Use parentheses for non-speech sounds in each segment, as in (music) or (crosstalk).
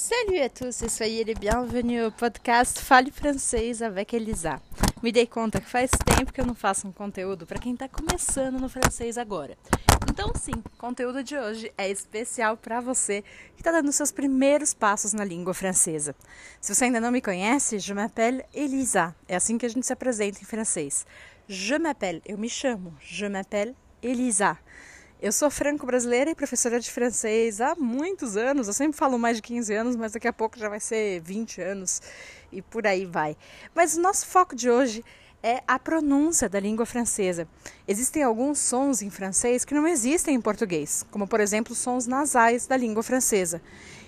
Salut à tous et soyez les bienvenus au podcast Fale Francês avec Elisa. Me dei conta que faz tempo que eu não faço um conteúdo para quem está começando no francês agora. Então, sim, o conteúdo de hoje é especial para você que está dando seus primeiros passos na língua francesa. Se você ainda não me conhece, je m'appelle Elisa. É assim que a gente se apresenta em francês. Je m'appelle, eu me chamo. Je m'appelle Elisa. Eu sou franco-brasileira e professora de francês há muitos anos. Eu sempre falo mais de 15 anos, mas daqui a pouco já vai ser 20 anos e por aí vai. Mas o nosso foco de hoje é a pronúncia da língua francesa. Existem alguns sons em francês que não existem em português, como por exemplo sons nasais da língua francesa.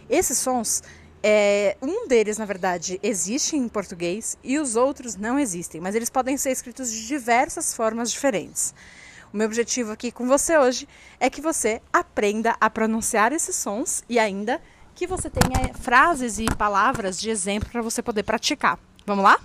Esses sons, é, um deles na verdade existe em português e os outros não existem, mas eles podem ser escritos de diversas formas diferentes. O meu objetivo aqui com você hoje é que você aprenda a pronunciar esses sons e ainda que você tenha frases e palavras de exemplo para você poder praticar. Vamos lá?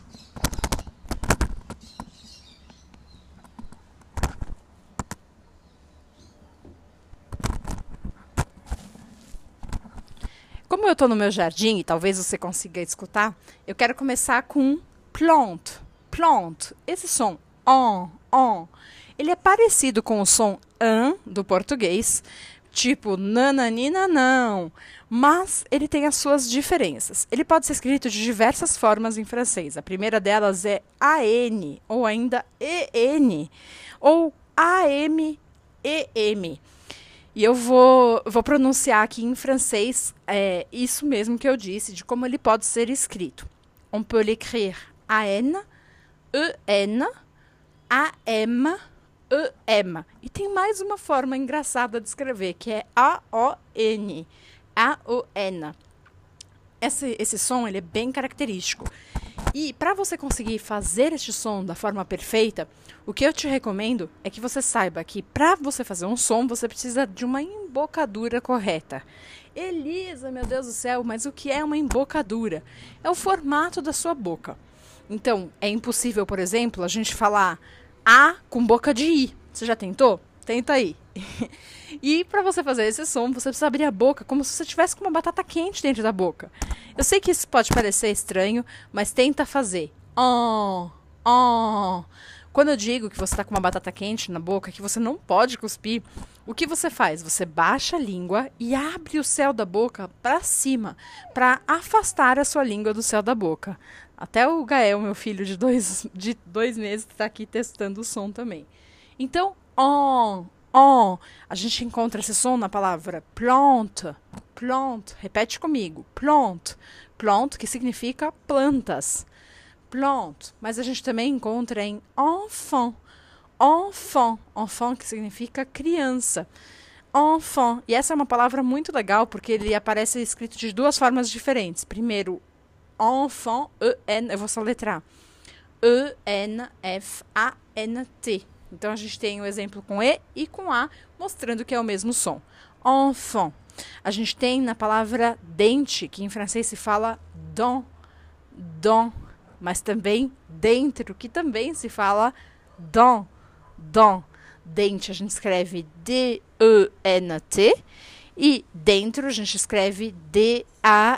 Como eu estou no meu jardim e talvez você consiga escutar, eu quero começar com plante. Plante. Esse som on, on ele é parecido com o som an do português, tipo nananina não, mas ele tem as suas diferenças. Ele pode ser escrito de diversas formas em francês. A primeira delas é AN, ou ainda EN, ou AM, EM. E eu vou, vou pronunciar aqui em francês é, isso mesmo que eu disse, de como ele pode ser escrito. On peut l'écrire AN, EN, AM, e-M. E tem mais uma forma engraçada de escrever, que é A-O-N. A-O-N. Esse, esse som ele é bem característico. E para você conseguir fazer este som da forma perfeita, o que eu te recomendo é que você saiba que para você fazer um som, você precisa de uma embocadura correta. Elisa, meu Deus do céu, mas o que é uma embocadura? É o formato da sua boca. Então, é impossível, por exemplo, a gente falar a com boca de I. Você já tentou? Tenta aí. (laughs) e para você fazer esse som, você precisa abrir a boca como se você tivesse com uma batata quente dentro da boca. Eu sei que isso pode parecer estranho, mas tenta fazer. Oh, oh. Quando eu digo que você está com uma batata quente na boca, que você não pode cuspir, o que você faz? Você baixa a língua e abre o céu da boca para cima, para afastar a sua língua do céu da boca. Até o Gael, meu filho de dois, de dois meses, está aqui testando o som também. Então, on, on. A gente encontra esse som na palavra plante. Plante. Repete comigo. Plante. Plante, que significa plantas. Plante. Mas a gente também encontra em enfant. Enfant. Enfant, que significa criança. Enfant. E essa é uma palavra muito legal porque ele aparece escrito de duas formas diferentes. Primeiro, enfant, E-N, eu vou soletrar. E-N-F-A-N-T. Então a gente tem o um exemplo com E e com A, mostrando que é o mesmo som. Enfant. A gente tem na palavra dente, que em francês se fala dent, dent, mas também dentro, que também se fala dent, dent. Dente a gente escreve D-E-N-T e dentro a gente escreve D-A-N-S.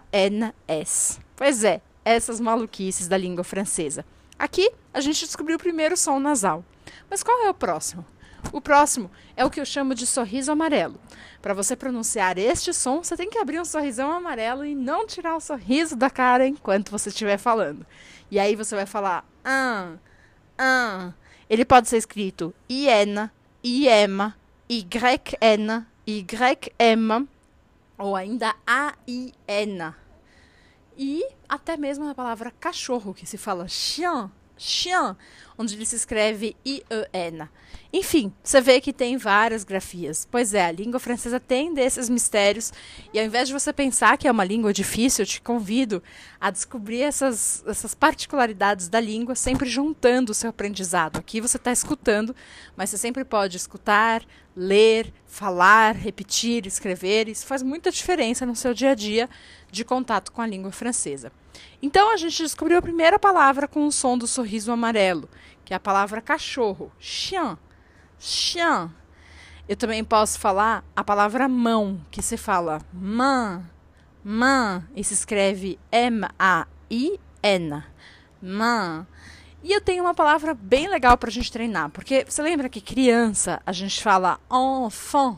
Pois é, essas maluquices da língua francesa. Aqui a gente descobriu o primeiro som nasal. Mas qual é o próximo? O próximo é o que eu chamo de sorriso amarelo. Para você pronunciar este som, você tem que abrir um sorrisão amarelo e não tirar o sorriso da cara enquanto você estiver falando. E aí você vai falar ah, ah. Ele pode ser escrito iena, IM, YN, YM ou ainda AIN. E até mesmo na palavra cachorro, que se fala chien, chien, onde ele se escreve I-E-N. Enfim, você vê que tem várias grafias. Pois é, a língua francesa tem desses mistérios, e ao invés de você pensar que é uma língua difícil, eu te convido a descobrir essas, essas particularidades da língua, sempre juntando o seu aprendizado. Aqui você está escutando, mas você sempre pode escutar, ler, falar, repetir, escrever. Isso faz muita diferença no seu dia a dia de contato com a língua francesa. Então a gente descobriu a primeira palavra com o som do sorriso amarelo, que é a palavra cachorro, chien, chien. Eu também posso falar a palavra mão, que se fala main, main, e se escreve M-A-I-N, main. E eu tenho uma palavra bem legal para a gente treinar, porque você lembra que criança a gente fala enfant,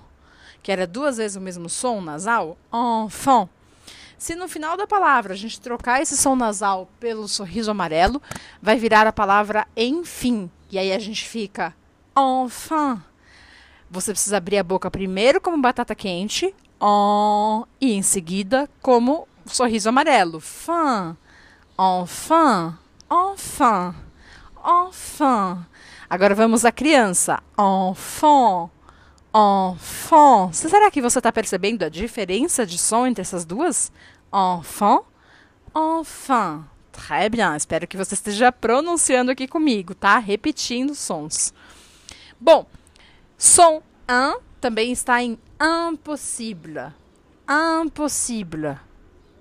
que era duas vezes o mesmo som nasal? Enfant. Se no final da palavra a gente trocar esse som nasal pelo sorriso amarelo, vai virar a palavra enfim. E aí a gente fica enfin. Você precisa abrir a boca primeiro como batata quente, on, e em seguida como sorriso amarelo. Fin, enfin, enfin, enfin. Agora vamos à criança. Enfant, enfant. Será que você está percebendo a diferença de som entre essas duas? Enfant, enfin. Très bien. Espero que você esteja pronunciando aqui comigo, tá? Repetindo sons. Bom, som un também está em impossible, impossible,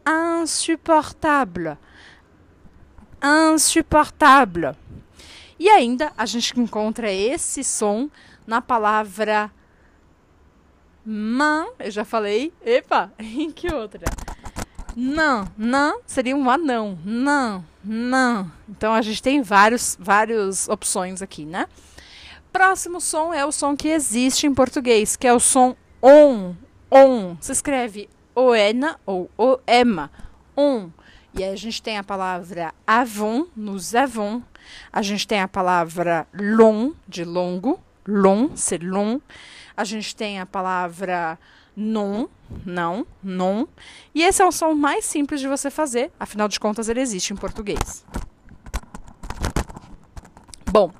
insupportable, insupportable. E ainda a gente encontra esse som na palavra man, eu já falei. Epa, (laughs) em que outra? Não, não seria um anão. Não, não. Então a gente tem vários, várias opções aqui, né? Próximo som é o som que existe em português, que é o som on. On. Se escreve ON ou OM. On. E aí a gente tem a palavra avon, nos avons. A gente tem a palavra long, de longo. Long, c'est long. A gente tem a palavra non, não, non. E esse é o som mais simples de você fazer, afinal de contas ele existe em português. Bom,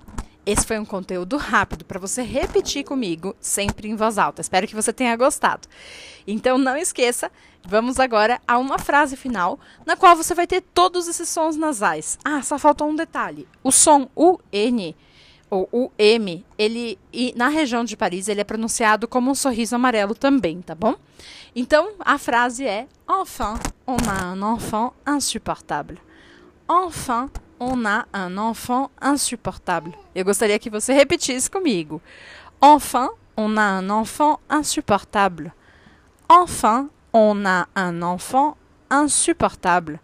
esse foi um conteúdo rápido para você repetir comigo, sempre em voz alta. Espero que você tenha gostado. Então não esqueça, vamos agora a uma frase final, na qual você vai ter todos esses sons nasais. Ah, só faltou um detalhe. O som UN ou o M, ele e na região de Paris ele é pronunciado como um sorriso amarelo também, tá bom? Então a frase é Enfin, on a un enfant insupportable. Enfin, on a un enfant insupportable. Eu gostaria que você repetisse comigo. Enfin, on a un enfant insupportable. Enfin, on a un enfant insupportable.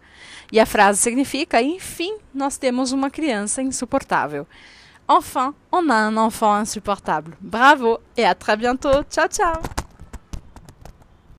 E a frase significa: enfim, nós temos uma criança insuportável. Enfin, on a un enfant insupportable. Bravo et à très bientôt. Ciao ciao